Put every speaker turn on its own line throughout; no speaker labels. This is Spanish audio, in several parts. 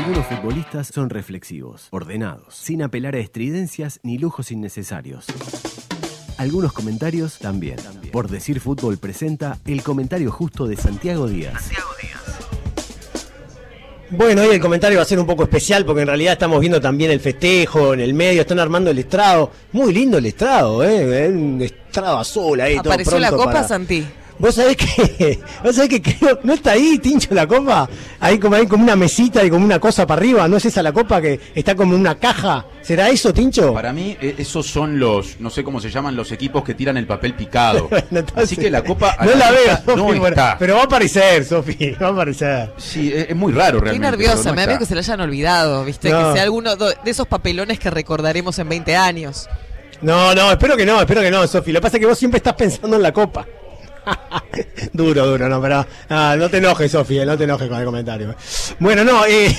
Algunos futbolistas son reflexivos, ordenados, sin apelar a estridencias ni lujos innecesarios. Algunos comentarios también. Por decir fútbol presenta el comentario justo de Santiago Díaz.
Bueno, hoy el comentario va a ser un poco especial porque en realidad estamos viendo también el festejo en el medio, están armando el estrado. Muy lindo el estrado, ¿eh? Un estrado azul ahí. todo
Apareció la
pronto
copa
para-
Santi.
Vos sabés que, vos sabés que creo, no está ahí, Tincho, la copa. Ahí como hay como una mesita y como una cosa para arriba. ¿No es esa la copa que está como una caja? ¿Será eso, Tincho?
Para mí, eh, esos son los, no sé cómo se llaman, los equipos que tiran el papel picado.
Bueno, entonces-
Así que la copa
No la veo, Sofi,
no
bueno,
está.
pero va a aparecer, Sofi, va a aparecer.
Sí, es, es muy raro
Estoy
realmente.
nerviosa,
pero no
me da miedo
está.
que se lo hayan olvidado, ¿viste?
No.
Que sea alguno de esos papelones que recordaremos en 20 años.
No, no, espero que no, espero que no, Sofi. Lo que pasa es que vos siempre estás pensando en la copa. duro, duro, no, pero no te enojes, Sofi, eh, no te enojes con el comentario. Bueno, no, eh,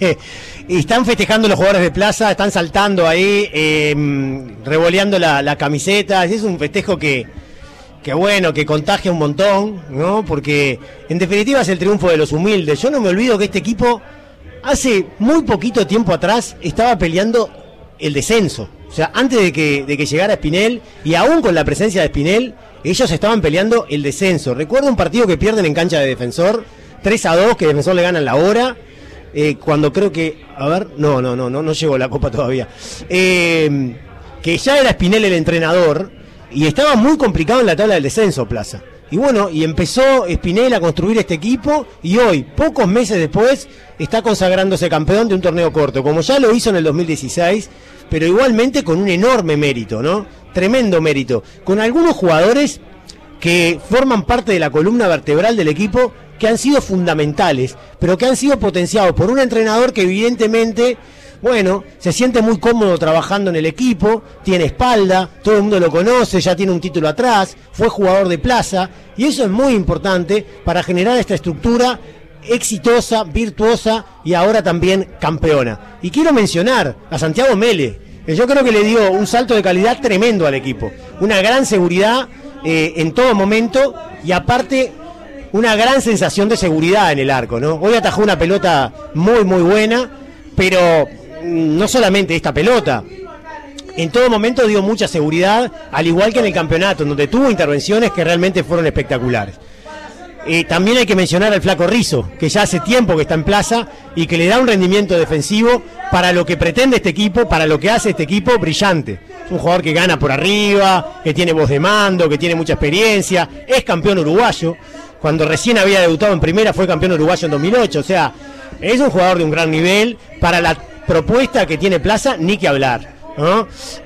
están festejando los jugadores de plaza, están saltando ahí, eh, revoleando la, la camiseta. Es un festejo que, que bueno, que contagia un montón, ¿no? Porque en definitiva es el triunfo de los humildes. Yo no me olvido que este equipo hace muy poquito tiempo atrás estaba peleando el descenso. O sea, antes de que, de que llegara Spinel, y aún con la presencia de Spinel, ellos estaban peleando el descenso. Recuerdo un partido que pierden en cancha de defensor, 3 a 2, que defensor le gana en la hora. eh, cuando creo que, a ver, no, no, no, no, no llegó la copa todavía. Eh, que ya era Spinel el entrenador y estaba muy complicado en la tabla del descenso, Plaza. Y bueno, y empezó Spinel a construir este equipo y hoy, pocos meses después, está consagrándose campeón de un torneo corto, como ya lo hizo en el 2016, pero igualmente con un enorme mérito, ¿no? Tremendo mérito. Con algunos jugadores que forman parte de la columna vertebral del equipo que han sido fundamentales, pero que han sido potenciados por un entrenador que evidentemente, bueno, se siente muy cómodo trabajando en el equipo, tiene espalda, todo el mundo lo conoce, ya tiene un título atrás, fue jugador de plaza, y eso es muy importante para generar esta estructura exitosa, virtuosa y ahora también campeona. Y quiero mencionar a Santiago Mele, que yo creo que le dio un salto de calidad tremendo al equipo, una gran seguridad eh, en todo momento y aparte una gran sensación de seguridad en el arco, ¿no? Hoy atajó una pelota muy muy buena, pero no solamente esta pelota, en todo momento dio mucha seguridad, al igual que en el campeonato, donde tuvo intervenciones que realmente fueron espectaculares. Eh, también hay que mencionar al Flaco Rizo, que ya hace tiempo que está en plaza y que le da un rendimiento defensivo para lo que pretende este equipo, para lo que hace este equipo, brillante. Es un jugador que gana por arriba, que tiene voz de mando, que tiene mucha experiencia, es campeón uruguayo. Cuando recién había debutado en primera fue campeón uruguayo en 2008. O sea, es un jugador de un gran nivel. Para la propuesta que tiene Plaza, ni que hablar.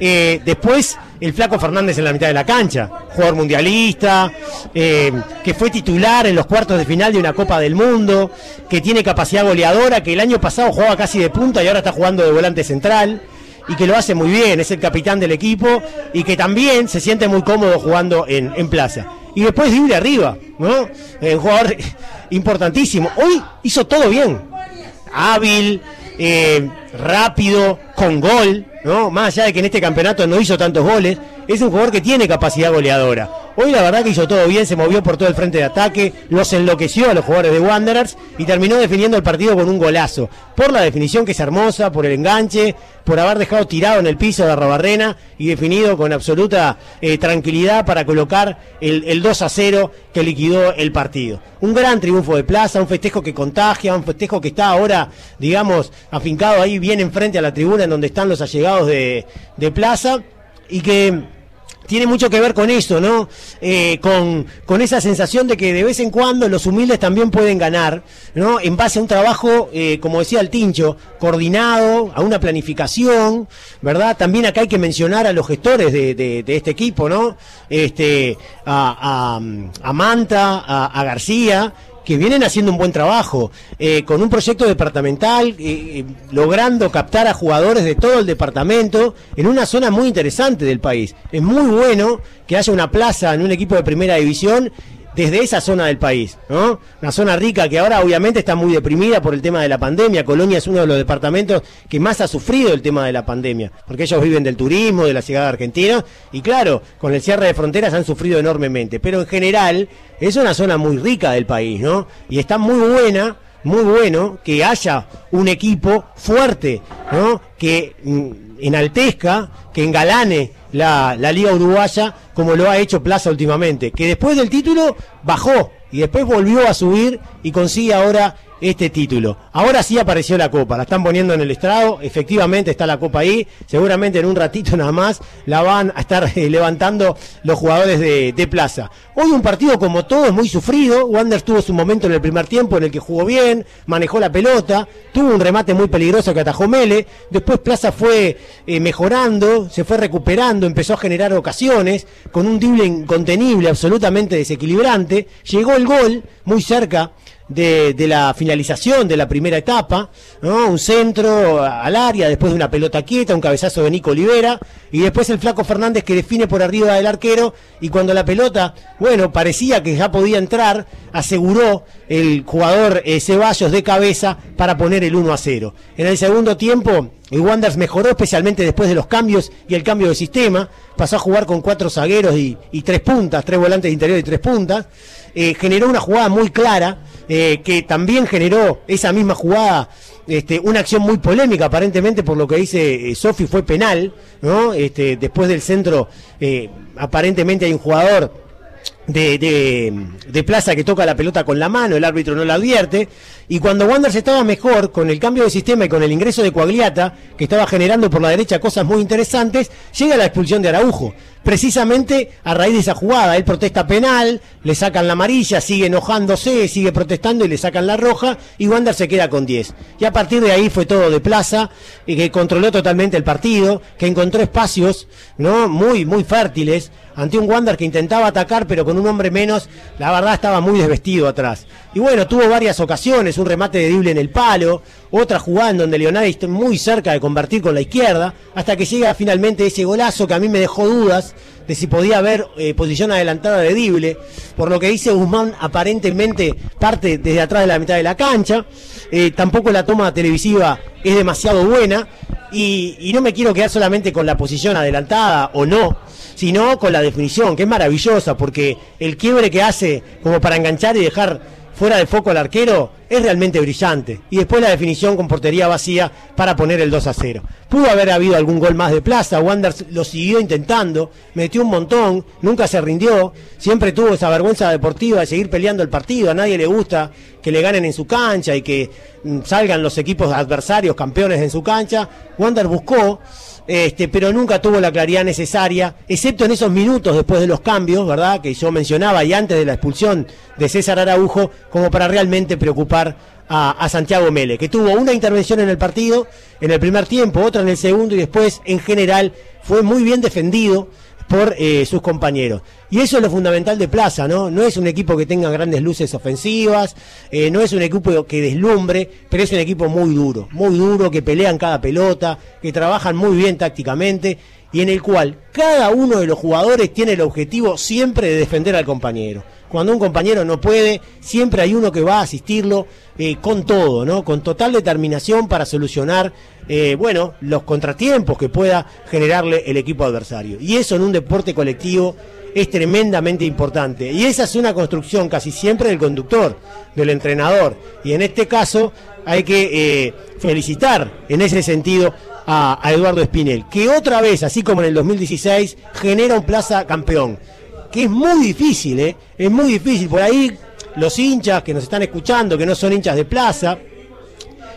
Eh, después, el Flaco Fernández en la mitad de la cancha, jugador mundialista, eh, que fue titular en los cuartos de final de una Copa del Mundo, que tiene capacidad goleadora, que el año pasado jugaba casi de punta y ahora está jugando de volante central. Y que lo hace muy bien, es el capitán del equipo y que también se siente muy cómodo jugando en, en plaza. Y después libre arriba, ¿no? Eh, un jugador importantísimo. Hoy hizo todo bien hábil, eh, rápido, con gol, ¿no? Más allá de que en este campeonato no hizo tantos goles, es un jugador que tiene capacidad goleadora. Hoy la verdad que hizo todo bien, se movió por todo el frente de ataque, los enloqueció a los jugadores de Wanderers y terminó definiendo el partido con un golazo. Por la definición que es hermosa, por el enganche, por haber dejado tirado en el piso de Arrobarrena y definido con absoluta eh, tranquilidad para colocar el, el 2 a 0 que liquidó el partido. Un gran triunfo de Plaza, un festejo que contagia, un festejo que está ahora, digamos, afincado ahí bien enfrente a la tribuna en donde están los allegados de Plaza y que tiene mucho que ver con eso, ¿no? Eh, con, con esa sensación de que de vez en cuando los humildes también pueden ganar, ¿no? En base a un trabajo, eh, como decía el Tincho, coordinado, a una planificación, ¿verdad? También acá hay que mencionar a los gestores de, de- este equipo, ¿no? Este, a, a- Manta, a García, que vienen haciendo un buen trabajo, eh, con un proyecto departamental, eh, eh, logrando captar a jugadores de todo el departamento en una zona muy interesante del país. Es muy bueno que haya una plaza en un equipo de primera división desde esa zona del país, ¿no? Una zona rica que ahora obviamente está muy deprimida por el tema de la pandemia. Colonia es uno de los departamentos que más ha sufrido el tema de la pandemia, porque ellos viven del turismo, de la llegada de argentinos, y claro, con el cierre de fronteras han sufrido enormemente. Pero en general es una zona muy rica del país, ¿no? Y está muy buena muy bueno que haya un equipo fuerte, ¿no? Que mm, enaltezca, que engalane la, la Liga Uruguaya como lo ha hecho Plaza últimamente, que después del título bajó y después volvió a subir y consigue ahora este título. Ahora sí apareció la copa, la están poniendo en el estrado, efectivamente está la copa ahí, seguramente en un ratito nada más la van a estar eh, levantando los jugadores de, Plaza. Hoy un partido como todo es muy sufrido, Wander tuvo su momento en el primer tiempo en el que jugó bien, manejó la pelota, tuvo un remate muy peligroso que atajó Mele, después Plaza fue eh, mejorando, se fue recuperando, empezó a generar ocasiones, con un drible incontenible, absolutamente desequilibrante, llegó el gol muy cerca de, la finalización de la primera etapa, un centro al área, después de una pelota quieta, un cabezazo de Nico Olivera, y después el flaco Fernández que define por arriba del arquero, y cuando la pelota, bueno, parecía que ya podía entrar, aseguró el jugador eh, Ceballos de cabeza para poner el 1 a 0. En el segundo tiempo, el Wanderers mejoró especialmente después de los cambios y el cambio de sistema, pasó a jugar con cuatro zagueros y, y tres puntas, tres volantes de interior y tres puntas, eh, generó una jugada muy clara, eh, que también generó esa misma jugada, este, una acción muy polémica, aparentemente por lo que dice eh, Sofi fue penal, ¿no? Este, después del centro, eh, aparentemente hay un jugador de, Plaza que toca la pelota con la mano, el árbitro no la advierte, y cuando Wanderers estaba mejor, con el cambio de sistema y con el ingreso de Coagliata, que estaba generando por la derecha cosas muy interesantes, llega la expulsión de Araujo. Precisamente a raíz de esa jugada, él protesta penal, le sacan la amarilla, sigue enojándose, sigue protestando y le sacan la roja, y Wander se queda con 10. Y a partir de ahí fue todo de plaza, y que controló totalmente el partido, que encontró espacios, ¿no? Muy, muy fértiles, ante un Wander que intentaba atacar, pero con un hombre menos, la verdad estaba muy desvestido atrás. Y bueno, tuvo varias ocasiones, un remate de Dible en el palo, otra jugada donde Leonardo está muy cerca de convertir con la izquierda, hasta que llega finalmente ese golazo que a mí me dejó dudas de si podía haber eh, posición adelantada de Dible, por lo que dice Guzmán aparentemente parte desde atrás de la mitad de la cancha, eh, tampoco la toma televisiva es demasiado buena, y, y no me quiero quedar solamente con la posición adelantada o no, sino con la definición, que es maravillosa, porque el quiebre que hace como para enganchar y dejar fuera de foco al arquero es realmente brillante. Y después la definición con portería vacía para poner el 2 a 0. Pudo haber habido algún gol más de plaza, Wanders lo siguió intentando, metió un montón, nunca se rindió, siempre tuvo esa vergüenza deportiva de seguir peleando el partido, a nadie le gusta que le ganen en su cancha y que mm, salgan los equipos adversarios campeones en su cancha. Wander buscó este, pero nunca tuvo la claridad necesaria, excepto en esos minutos después de los cambios, ¿verdad? Que yo mencionaba y antes de la expulsión de César Araujo, como para realmente preocupar a, a, Santiago Mele, que tuvo una intervención en el partido, en el primer tiempo, otra en el segundo y después, en general, fue muy bien defendido por eh, sus compañeros. Y eso es lo fundamental de Plaza, ¿no? No es un equipo que tenga grandes luces ofensivas, eh, no es un equipo que deslumbre, pero es un equipo muy duro, muy duro, que pelean cada pelota, que trabajan muy bien tácticamente y en el cual cada uno de los jugadores tiene el objetivo siempre de defender al compañero. Cuando un compañero no puede, siempre hay uno que va a asistirlo eh, con todo, ¿no? Con total determinación para solucionar, eh, bueno, los contratiempos que pueda generarle el equipo adversario. Y eso en un deporte colectivo es tremendamente importante. Y esa es una construcción casi siempre del conductor, del entrenador. Y en este caso hay que eh, felicitar en ese sentido a, a, Eduardo Espinel, que otra vez, así como en el 2016, genera un plaza campeón. Que es muy difícil, ¿eh? Es muy difícil. Por ahí los hinchas que nos están escuchando, que no son hinchas de plaza,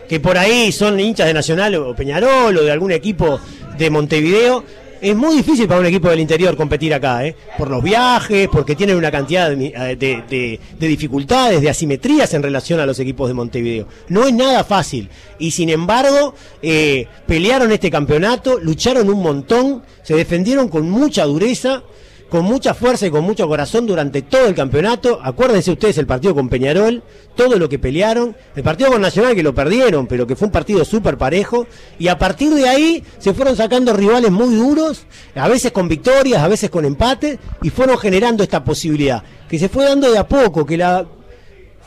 que por ahí son hinchas de Nacional o Peñarol o de algún equipo de Montevideo, es muy difícil para un equipo del interior competir acá, ¿eh? por los viajes, porque tienen una cantidad de, de, dificultades, de asimetrías en relación a los equipos de Montevideo. No es nada fácil. Y sin embargo, eh, pelearon este campeonato, lucharon un montón, se defendieron con mucha dureza con mucha fuerza y con mucho corazón durante todo el campeonato. Acuérdense ustedes el partido con Peñarol, todo lo que pelearon. El partido con Nacional que lo perdieron, pero que fue un partido súper parejo. Y a partir de ahí se fueron sacando rivales muy duros, a veces con victorias, a veces con empate, y fueron generando esta posibilidad, que se fue dando de a poco, que la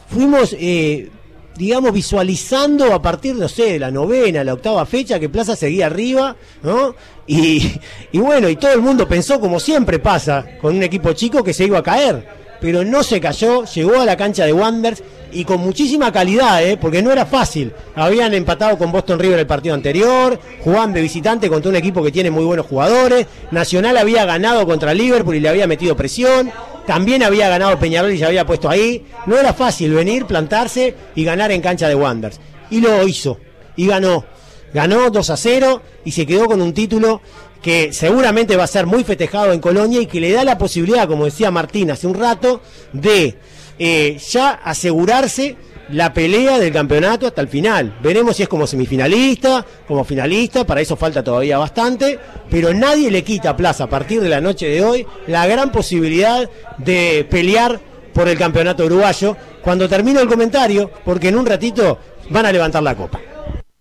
fuimos... Eh, digamos, visualizando a partir, no sé, de la novena, la octava fecha, que Plaza seguía arriba, ¿no? Y, y, bueno, y todo el mundo pensó, como siempre pasa con un equipo chico, que se iba a caer. Pero no se cayó, llegó a la cancha de Wanderers y con muchísima calidad, ¿eh? porque no era fácil. Habían empatado con Boston River el partido anterior, jugaban de visitante contra un equipo que tiene muy buenos jugadores. Nacional había ganado contra Liverpool y le había metido presión. También había ganado Peñarol y se había puesto ahí. No era fácil venir, plantarse y ganar en cancha de Wanderers. Y lo hizo. Y ganó. Ganó 2 a 0 y se quedó con un título que seguramente va a ser muy festejado en Colonia y que le da la posibilidad, como decía Martín hace un rato, de eh, ya asegurarse la pelea del campeonato hasta el final. Veremos si es como semifinalista, como finalista, para eso falta todavía bastante, pero nadie le quita plaza a partir de la noche de hoy la gran posibilidad de pelear por el campeonato uruguayo cuando termine el comentario, porque en un ratito van a levantar la copa.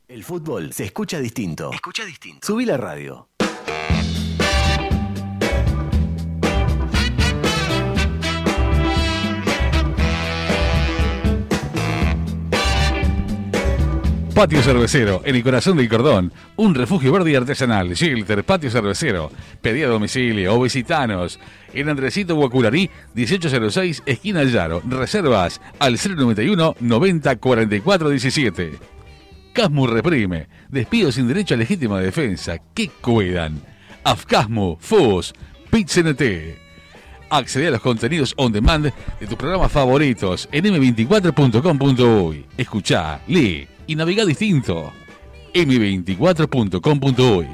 El fútbol se escucha distinto. Escucha distinto. Subí la radio.
Patio Cervecero, en el corazón del cordón. Un refugio verde y artesanal. Shelter, Patio Cervecero. Pedí a domicilio o visitanos. En Andresito Guacurarí, 1806, esquina Llaro. Reservas al 091 90 44 17. Casmu reprime. Despido sin derecho a legítima defensa. ¿Qué cuidan? Afcasmu, FUS, PITCNT. Accede a los contenidos on demand de tus programas favoritos en m24.com.uy. Escucha, lee y navega distinto. m24.com.uy.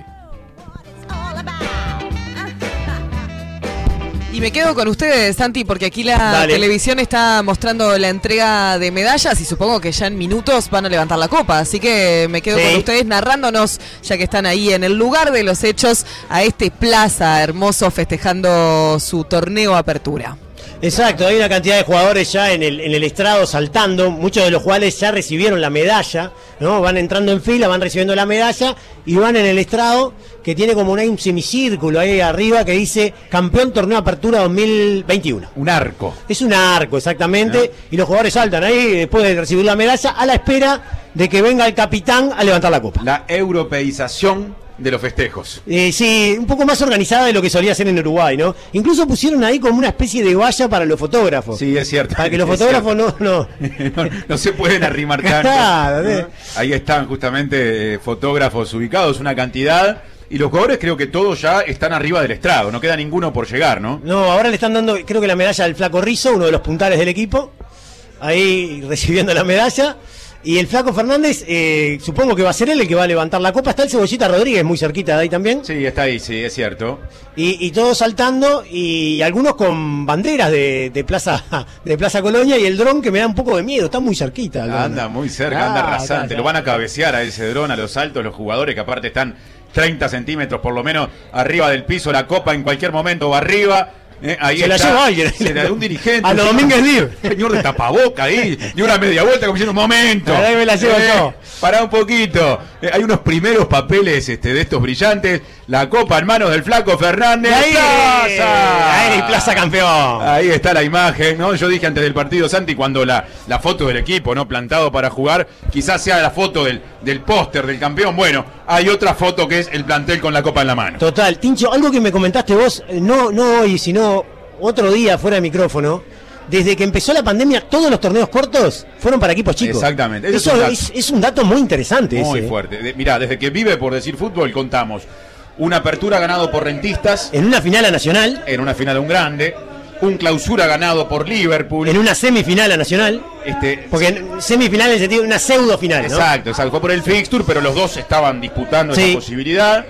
Y me quedo con ustedes, Santi, porque aquí la
Dale.
televisión está mostrando la entrega de medallas y supongo que ya en minutos van a levantar la copa. Así que me quedo
Sí.
con ustedes narrándonos, ya que están ahí en el lugar de los hechos, a este plaza hermoso festejando su torneo apertura.
Exacto, hay una cantidad de jugadores ya en el, en el estrado saltando, muchos de los cuales ya recibieron la medalla, ¿no? Van entrando en fila, van recibiendo la medalla y van en el estrado que tiene como un, un semicírculo ahí arriba que dice campeón torneo apertura 2021.
Un arco.
Es un arco, exactamente, y los jugadores saltan ahí después de recibir la medalla a la espera de que venga el capitán a levantar la copa.
La europeización de los festejos.
Eh, sí, un poco más organizada de lo que solía ser en Uruguay, ¿no? Incluso pusieron ahí como una especie de valla para los fotógrafos.
Sí, es cierto.
Para que los fotógrafos no, no.
no, no se pueden arrimar tanto.
Sí.
Ahí están justamente eh, fotógrafos ubicados, una cantidad. Y los jugadores creo que todos ya están arriba del estrado, no queda ninguno por llegar, ¿no?
No, ahora le están dando, creo que la medalla al Flaco Rizzo, uno de los puntales del equipo, ahí recibiendo la medalla. Y el Flaco Fernández, eh, supongo que va a ser él el que va a levantar la copa. Está el Cebollita Rodríguez muy cerquita de ahí también.
Sí, está ahí, sí, es cierto.
Y, y todos saltando y algunos con banderas de, de Plaza de Plaza Colonia y el dron que me da un poco de miedo, está muy cerquita.
Anda muy cerca, anda
Ah,
rasante.
acá,
Lo van a cabecear a ese dron, a los altos, los jugadores que aparte están 30 centímetros por lo menos arriba del piso, la copa en cualquier momento va arriba. Eh, ahí
Se la
está.
lleva alguien.
Se la de un dirigente.
A los Domínguez Libre.
Señor de tapaboca ahí, y una media vuelta como diciendo, un momento.
Ahí me la llevo yo.
Pará un poquito. Eh, hay unos primeros papeles este, de estos brillantes. La copa en manos del flaco Fernández.
Ahí,
¡Plaza!
ahí, Plaza Campeón.
Ahí está la imagen, ¿no? Yo dije antes del partido, Santi, cuando la, la foto del equipo, ¿no? Plantado para jugar, quizás sea la foto del, del póster del campeón. Bueno, hay otra foto que es el plantel con la copa en la mano.
Total, Tincho, algo que me comentaste vos, eh, no, no hoy, sino otro día fuera de micrófono. Desde que empezó la pandemia, todos los torneos cortos fueron para equipos chicos.
Exactamente, ese es
Eso
un dato.
es, es un dato muy interesante.
Muy
ese, ¿eh?
fuerte. De- mirá, desde que vive por decir fútbol, contamos una apertura ganado por Rentistas
En una final a Nacional,
en una final de un grande, un clausura ganado por Liverpool.
en una semifinal a Nacional,
este,
porque en semifinal en el sentido de una pseudo final, ¿no?
Exacto, exacto. Fue por el fixture, pero los dos estaban disputando
Sí.
esa posibilidad.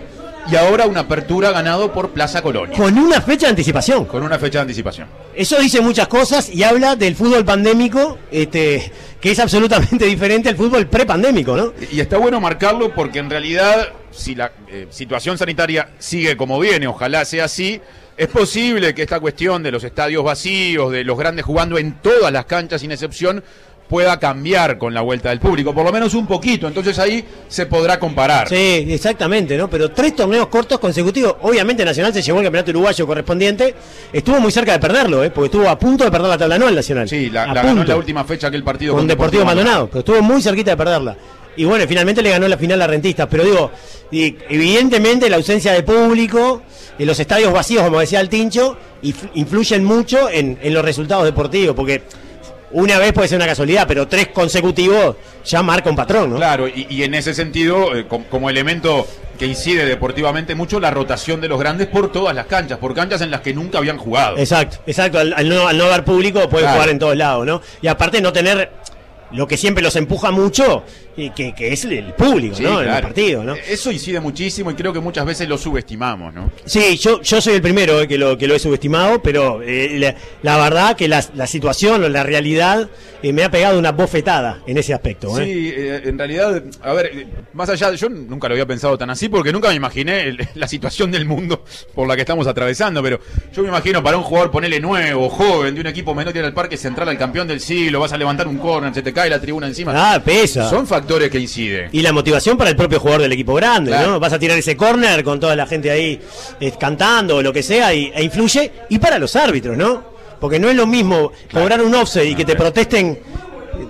Y ahora una apertura ganado por Plaza Colonia.
Con una fecha de anticipación.
Con una fecha de anticipación.
Eso dice muchas cosas y habla del fútbol pandémico, este, que es absolutamente diferente al fútbol prepandémico, ¿no?
Y está bueno marcarlo porque en realidad, si la eh, situación sanitaria sigue como viene, ojalá sea así, es posible que esta cuestión de los estadios vacíos, de los grandes jugando en todas las canchas sin excepción, pueda cambiar con la vuelta del público, por lo menos un poquito. Entonces ahí se podrá comparar.
Sí, exactamente, ¿no? Pero tres torneos cortos consecutivos. Obviamente Nacional se llevó el campeonato uruguayo correspondiente. Estuvo muy cerca de perderlo, ¿eh? Porque estuvo a punto de perder la tabla anual Nacional.
Sí, la, ganó en la última fecha aquel partido
con Deportivo Maldonado, pero estuvo muy cerquita de perderla. Y bueno, finalmente le ganó la final a Rentistas. Pero digo, evidentemente la ausencia de público, en los estadios vacíos, como decía el Tincho, inf- influyen mucho en, en los resultados deportivos. Porque una vez puede ser una casualidad, pero tres consecutivos ya marca un patrón, ¿no?
Claro, y, y en ese sentido, eh, com- como elemento que incide deportivamente mucho, la rotación de los grandes por todas las canchas, por canchas en las que nunca habían jugado.
Exacto, exacto. Al, al no, al no haber público puede
Claro.
jugar en todos lados, ¿no? Y aparte no tener lo que siempre los empuja mucho, y que, que es el, el público,
Sí,
¿no? En el partido, ¿no?
Eso incide muchísimo y creo que muchas veces lo subestimamos, ¿no?
Sí, yo, yo soy el primero eh, que, lo, que lo he subestimado, pero eh, la, la verdad que la, la situación o la realidad eh, me ha pegado una bofetada en ese aspecto. ¿eh?
Sí, eh, en realidad, a ver, más allá, yo nunca lo había pensado tan así porque nunca me imaginé el- la situación del mundo por la que estamos atravesando, pero yo me imagino para un jugador ponerle nuevo, joven, de un equipo menor ir al parque central al campeón del siglo, vas a levantar un corner, se te cae la tribuna encima.
Ah, pesa.
Son factores que inciden.
Y la motivación para el propio jugador del equipo grande,
Claro.
¿no? Vas a tirar ese córner con toda la gente ahí eh, cantando o lo que sea y, e influye. Y para los árbitros, ¿no? Porque no es lo mismo cobrar un offset y que te protesten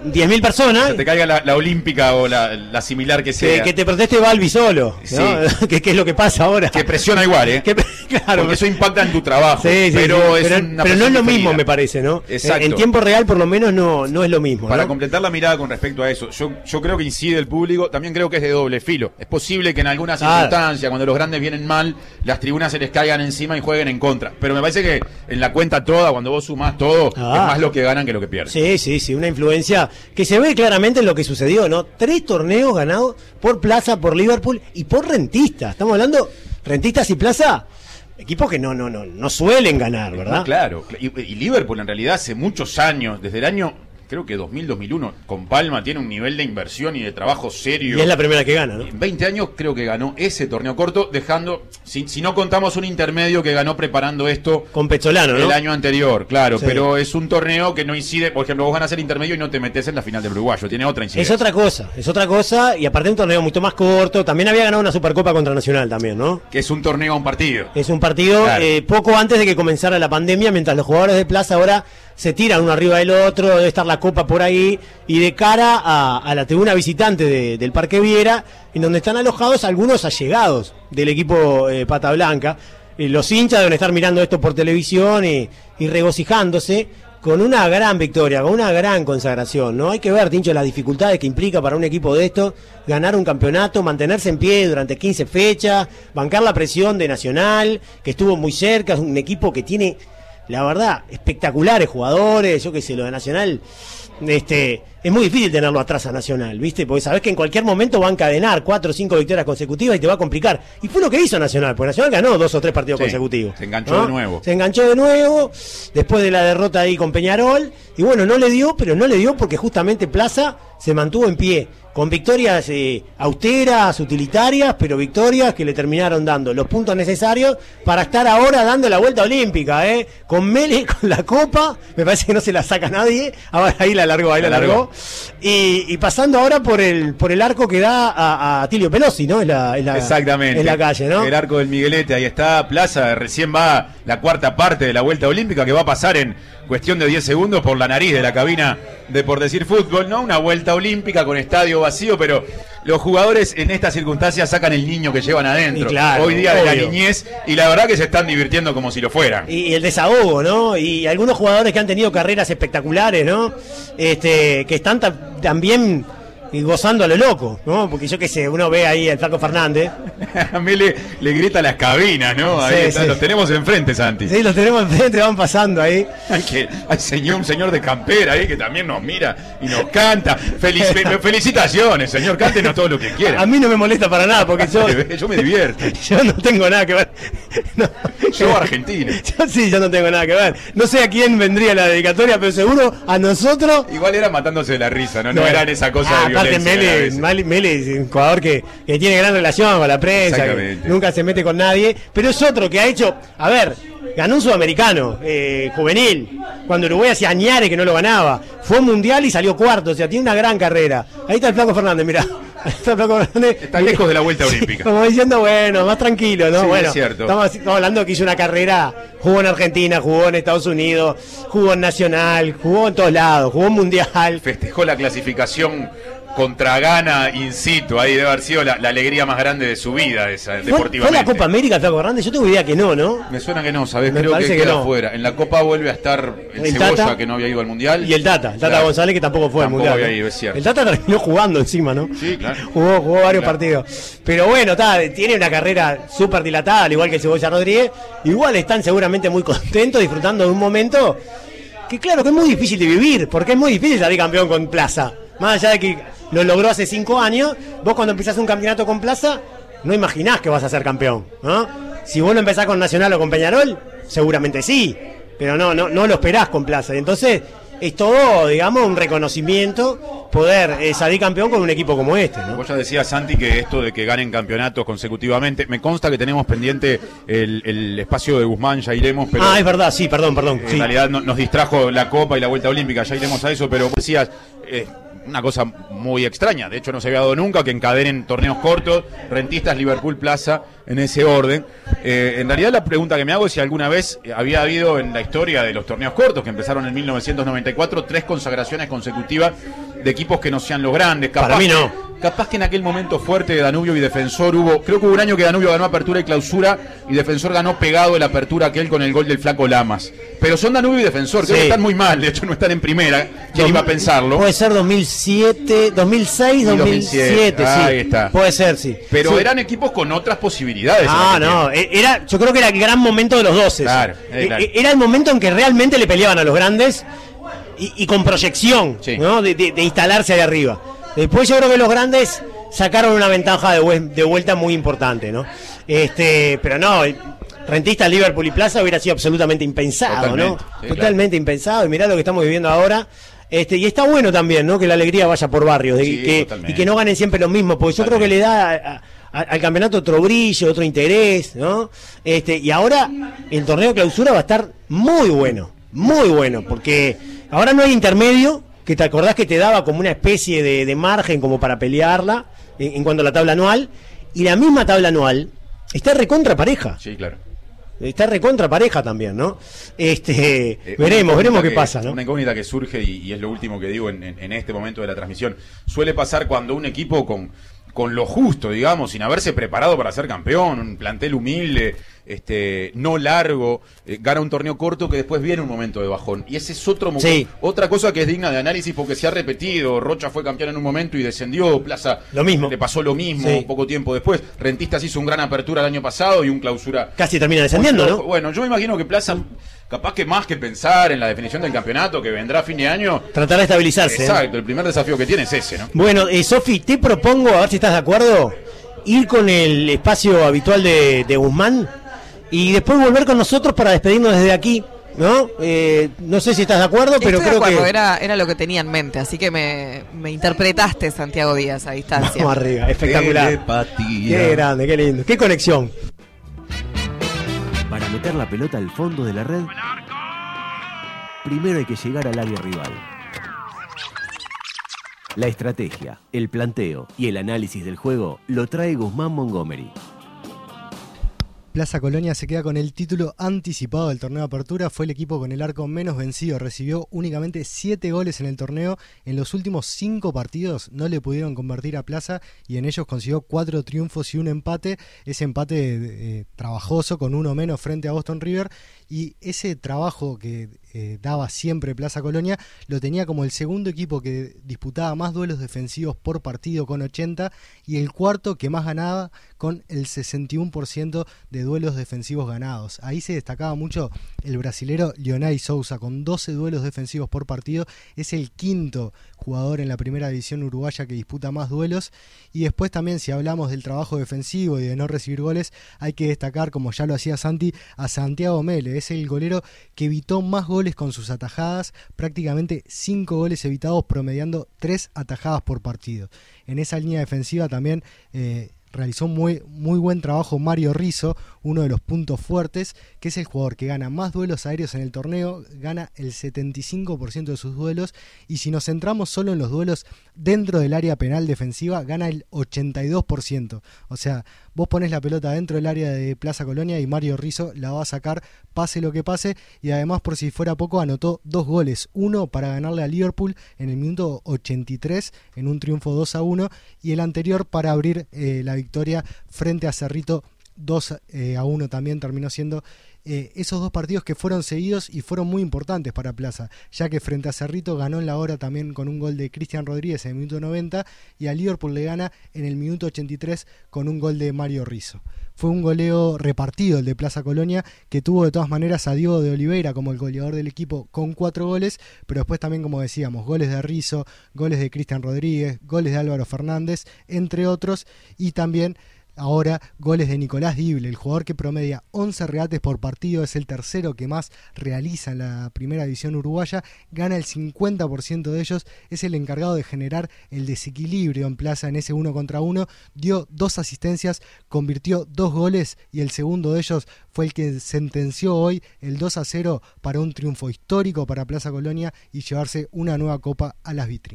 10.000 personas
Se te caiga la, la olímpica o la, la similar que
que,
sea.
que te proteste Balbi solo, ¿no? que, que es lo que pasa ahora.
Que presiona igual, ¿eh?
Que- claro,
Porque eso impacta en tu trabajo.
Sí, sí,
pero es
pero,
una
pero no es lo mismo, me parece, ¿no?
Exacto.
En tiempo real, por lo menos, no, no es lo mismo.
Para
¿no?
completar la mirada con respecto a eso, yo, yo creo que incide el público, también creo que es de doble filo. Es posible que en alguna
Claro.
circunstancia, cuando los grandes vienen mal, las tribunas se les caigan encima y jueguen en contra. Pero me parece que en la cuenta toda, cuando vos sumás todo,
Ah.
es más lo que ganan que lo que pierden.
Sí, sí, sí, una influencia que se ve claramente en lo que sucedió, ¿no? Tres torneos ganados por Plaza, por Liverpool y por Rentistas. Estamos hablando, Rentistas y Plaza, equipos que no, no, no, no suelen ganar, ¿verdad?
No, claro. Y, y Liverpool en realidad hace muchos años, desde el año, creo que 2000-2001, con Palma tiene un nivel de inversión y de trabajo serio.
Y es la primera que gana, ¿no?
En 20 años creo que ganó ese torneo corto, dejando, si, si no contamos un intermedio que ganó preparando esto
Con Pezzolano, ¿no?
el año anterior, claro,
Sí.
pero es un torneo que no incide, por ejemplo, vos ganas el intermedio y no te metes en la final del uruguayo, tiene otra
Es
incidencia.
otra cosa, es otra cosa, y aparte un torneo mucho más corto. También había ganado una Supercopa contra Nacional también, ¿no?
Que es un torneo a un partido.
Es un partido
Claro.
eh, poco antes de que comenzara la pandemia, mientras los jugadores de plaza ahora se tiran uno arriba del otro, debe estar la copa por ahí, y de cara a, la tribuna visitante de- del Parque Viera, en donde están alojados algunos allegados del equipo eh, Pata Blanca. Eh, los hinchas deben estar mirando esto por televisión y, y regocijándose con una gran victoria, con una gran consagración, ¿no? Hay que ver, Tincho, las dificultades que implica para un equipo de esto ganar un campeonato, mantenerse en pie durante 15 fechas, bancar la presión de Nacional, que estuvo muy cerca, es un equipo que tiene, la verdad, espectaculares jugadores, yo qué sé, lo de Nacional, este, es muy difícil tenerlo atrás a Nacional, ¿viste? Porque sabés que en cualquier momento va a encadenar cuatro o cinco victorias consecutivas y te va a complicar. Y fue lo que hizo Nacional, porque Nacional ganó dos o tres partidos
Sí,
consecutivos.
se enganchó de nuevo.
Se enganchó de nuevo, después de la derrota ahí con Peñarol, y bueno, no le dio, pero no le dio porque justamente Plaza se mantuvo en pie, con victorias eh, austeras, utilitarias, pero victorias que le terminaron dando los puntos necesarios para estar ahora dando la vuelta olímpica, ¿eh? Con Mele, con la copa, me parece que no se la saca nadie, ahora ahí la largó, ahí la,
La largó.
largó, y, y pasando ahora por el por el arco que da a, a Tilio Pelosi, ¿no? En la, en la-
Exactamente.
En la calle, ¿no?
El arco del Miguelete, ahí está. Plaza, recién va la cuarta parte de la vuelta olímpica que va a pasar en cuestión de 10 segundos por la nariz de la cabina de Por Decir Fútbol, ¿no? Una vuelta olímpica con estadio vacío, pero los jugadores en estas circunstancias sacan el niño que llevan adentro.
Claro,
Hoy día de la niñez, y la verdad que se están divirtiendo como si lo fueran.
Y, el desahogo, ¿no? Y algunos jugadores que han tenido carreras espectaculares, ¿no? Este, que están ta- también gozando a lo loco, ¿no? Porque yo qué sé, uno ve ahí al Flaco Fernández.
A mí le, le grita las cabinas, ¿no? Ahí
Sí,
está,
sí.
los tenemos enfrente, Santi.
Sí, los tenemos enfrente, van pasando ahí.
Hay, que, hay señor, un señor de campera ahí que también nos mira y nos canta. Felic- fe- felicitaciones, señor. Cántenos todo lo que quiera.
A mí no me molesta para nada, porque yo,
Yo me divierto.
yo no tengo nada que ver. No.
Yo argentino.
Yo sí, yo no tengo nada que ver. No sé a quién vendría la dedicatoria, pero seguro a nosotros
Igual era matándose de la risa, ¿no? No, eran esa cosa
Ah,
de
aparte Mele,
veces.
Mele, Mele es un jugador que, que tiene gran relación con la prensa, que nunca se mete con nadie, pero es otro que ha hecho, a ver, ganó un sudamericano, eh, juvenil, cuando Uruguay hacía añares que no lo ganaba, fue un mundial y salió cuarto, o sea, tiene una gran carrera. Ahí está el Flaco Fernández, mira. Ahí está.
Está lejos de la vuelta
Sí,
olímpica.
como diciendo, bueno, más tranquilo, ¿no?
Sí,
bueno,
es cierto.
Estamos, estamos hablando que hizo una carrera, jugó en Argentina, jugó en Estados Unidos, jugó en Nacional, jugó en todos lados, jugó en Mundial.
Festejó la clasificación contra Gana in situ. Ahí debe haber sido la, la alegría más grande de su vida, esa,
¿Fue,
deportivamente.
fue la Copa América, Flaco Hernández? Yo tengo idea que no, ¿no?
Me suena que no, ¿sabes?
Me
Creo que
que
queda
no.
fuera. En la Copa vuelve a estar el,
El
Cebolla,
Tata.
que no había ido al Mundial.
Y el Tata, el Tata
Claro.
González, que tampoco fue al Mundial.
había
¿no?
ido, es cierto.
El Tata terminó jugando encima, ¿no?
Sí, claro.
Jugó, jugó varios
Claro.
partidos. Pero bueno, está, tiene una carrera súper dilatada, al igual que Cebolla Rodríguez. Igual están seguramente muy contentos, disfrutando de un momento que claro que es muy difícil de vivir, porque es muy difícil salir campeón con Plaza. Más allá de que lo logró hace cinco años, vos cuando empezás un campeonato con Plaza, no imaginás que vas a ser campeón, ¿no? Si vos lo empezás con Nacional o con Peñarol, seguramente sí, pero no, no, no lo esperás con Plaza. Entonces, es todo, digamos, un reconocimiento poder eh, salir campeón con un equipo como este, ¿no?
Vos ya decías, Santi, que esto de que ganen campeonatos consecutivamente, me consta que tenemos pendiente el, el espacio de Guzmán, ya iremos, pero
ah, es verdad, sí, perdón, perdón.
en
sí.
realidad no- nos distrajo la Copa y la Vuelta Olímpica, ya iremos a eso, pero vos decías, eh, una cosa muy extraña, de hecho no se había dado nunca, que encadenen torneos cortos, rentistas, Liverpool, Plaza, en ese orden. Eh, en realidad la pregunta que me hago es si alguna vez había habido en la historia de los torneos cortos, que empezaron en 1994, tres consagraciones consecutivas de equipos que no sean los grandes.
Para mí no.
Capaz que en aquel momento fuerte de Danubio y Defensor hubo, creo que hubo un año que Danubio ganó apertura y clausura y Defensor ganó pegado el apertura aquel con el gol del flaco Lamas. Pero son Danubio y Defensor, creo
Sí.
que están muy mal, de hecho no están en primera. ¿Quién iba a pensarlo?
Puede ser 2007, 2006,
Y
2007, sí.
ahí está.
Puede ser, sí.
Pero
Sí.
eran equipos con otras posibilidades.
Ah, no, e- era, yo creo que era el gran momento de los 12.
Claro, eh, claro.
Era el momento en que realmente le peleaban a los grandes y, y con proyección,
Sí.
¿no? De, de- de instalarse ahí arriba. Después yo creo que los grandes sacaron una ventaja de, vue- de vuelta muy importante, ¿no? Este, pero no, rentista Liverpool y Plaza hubiera sido absolutamente impensado, ¿no?
Totalmente, sí,
Totalmente impensado. Y mirá lo que estamos viviendo ahora. Este, y está bueno también, ¿no? Que la alegría vaya por barrios de-
Sí,
que- y que no ganen siempre los mismos, porque yo creo que le da a- a- al campeonato otro brillo, otro interés, ¿no? Este, y ahora el torneo clausura va a estar muy bueno, muy bueno, porque ahora no hay intermedio, que te acordás que te daba como una especie de, de margen como para pelearla en, en cuanto a la tabla anual, y la misma tabla anual está recontra pareja,
Sí, claro.
está recontra pareja también, ¿no? Este,
Eh,
veremos, veremos qué
que-
pasa, ¿no?
Una incógnita que surge, y, y es lo último que digo en, en- en este momento de la transmisión. Suele pasar cuando un equipo con, con lo justo, digamos, sin haberse preparado para ser campeón, un plantel humilde, este, no largo, eh, gana un torneo corto que después viene un momento de bajón. Y ese es otro
Sí.
otra cosa que es digna de análisis porque se ha repetido. Rocha fue campeón en un momento y descendió, Plaza
Lo mismo.
le pasó lo mismo
Sí.
poco tiempo después. Rentistas hizo un gran apertura el año pasado y un clausura
Casi termina descendiendo, ¿no?
Bueno, yo me imagino que Plaza, capaz que más que pensar en la definición del campeonato que vendrá a fin de año.
Tratar de estabilizarse. ¿eh?
Exacto, el primer desafío que tiene es ese, ¿no?
Bueno, eh, Sofi, te propongo, a ver si estás de acuerdo, ir con el espacio habitual de, de Guzmán y después volver con nosotros para despedirnos desde aquí, ¿no? Eh, no sé si estás de acuerdo, pero
Estoy de
creo
acuerdo,
que...
era, era lo que tenía en mente, así que me, me interpretaste Santiago Díaz a distancia.
Vamos arriba, espectacular.
Telepatía.
Qué grande, qué lindo. Qué conexión.
Para meter la pelota al fondo de la red, primero hay que llegar al área rival. La estrategia, el planteo y el análisis del juego lo trae Guzmán Montgomery.
Plaza Colonia se queda con el título anticipado del torneo de apertura. Fue el equipo con el arco menos vencido. Recibió únicamente 7 goles en el torneo. En los últimos 5 partidos no le pudieron convertir a Plaza y en ellos consiguió 4 triunfos y un empate. Ese empate eh, trabajoso con uno menos frente a Boston River. Y ese trabajo que eh, daba siempre Plaza Colonia lo tenía como el segundo equipo que disputaba más duelos defensivos por partido con 80 y el cuarto que más ganaba con el 61% de duelos defensivos ganados. Ahí se destacaba mucho el brasilero Leonay Sousa con 12 duelos defensivos por partido. Es el quinto jugador en la primera división uruguaya que disputa más duelos. Y después también si hablamos del trabajo defensivo y de no recibir goles, hay que destacar, como ya lo hacía Santi, a Santiago Mele. Es el golero que evitó más goles con sus atajadas, prácticamente 5 goles evitados, promediando 3 atajadas por partido. En esa línea defensiva también... eh, realizó muy, muy buen trabajo Mario Rizzo, uno de los puntos fuertes, que es el jugador que gana más duelos aéreos en el torneo, gana el 75% de sus duelos, y si nos centramos solo en los duelos dentro del área penal defensiva, gana el 82%. O sea, vos pones la pelota dentro del área de Plaza Colonia y Mario Rizzo la va a sacar, pase lo que pase, y además, por si fuera poco, anotó dos goles, uno para ganarle a Liverpool en el minuto 83, en un triunfo 2 a 1, y el anterior para abrir eh, la victoria frente a Cerrito 2 eh, a 1 también terminó siendo eh, esos dos partidos que fueron seguidos y fueron muy importantes para Plaza, ya que frente a Cerrito ganó en la hora también con un gol de Cristian Rodríguez en el minuto 90 y a Liverpool le gana en el minuto 83 con un gol de Mario Rizzo. Fue un goleo repartido el de Plaza Colonia, que tuvo de todas maneras a Diego de Oliveira como el goleador del equipo con cuatro goles, pero después también, como decíamos, goles de Rizzo, goles de Cristian Rodríguez, goles de Álvaro Fernández, entre otros, y también Ahora, goles de Nicolás Dible, el jugador que promedia 11 regates por partido, es el tercero que más realiza en la primera división uruguaya, gana el 50% de ellos, es el encargado de generar el desequilibrio en plaza en ese uno contra uno, dio dos asistencias, convirtió dos goles y el segundo de ellos fue el que sentenció hoy el 2 a 0 para un triunfo histórico para Plaza Colonia y llevarse una nueva copa a las vitrinas.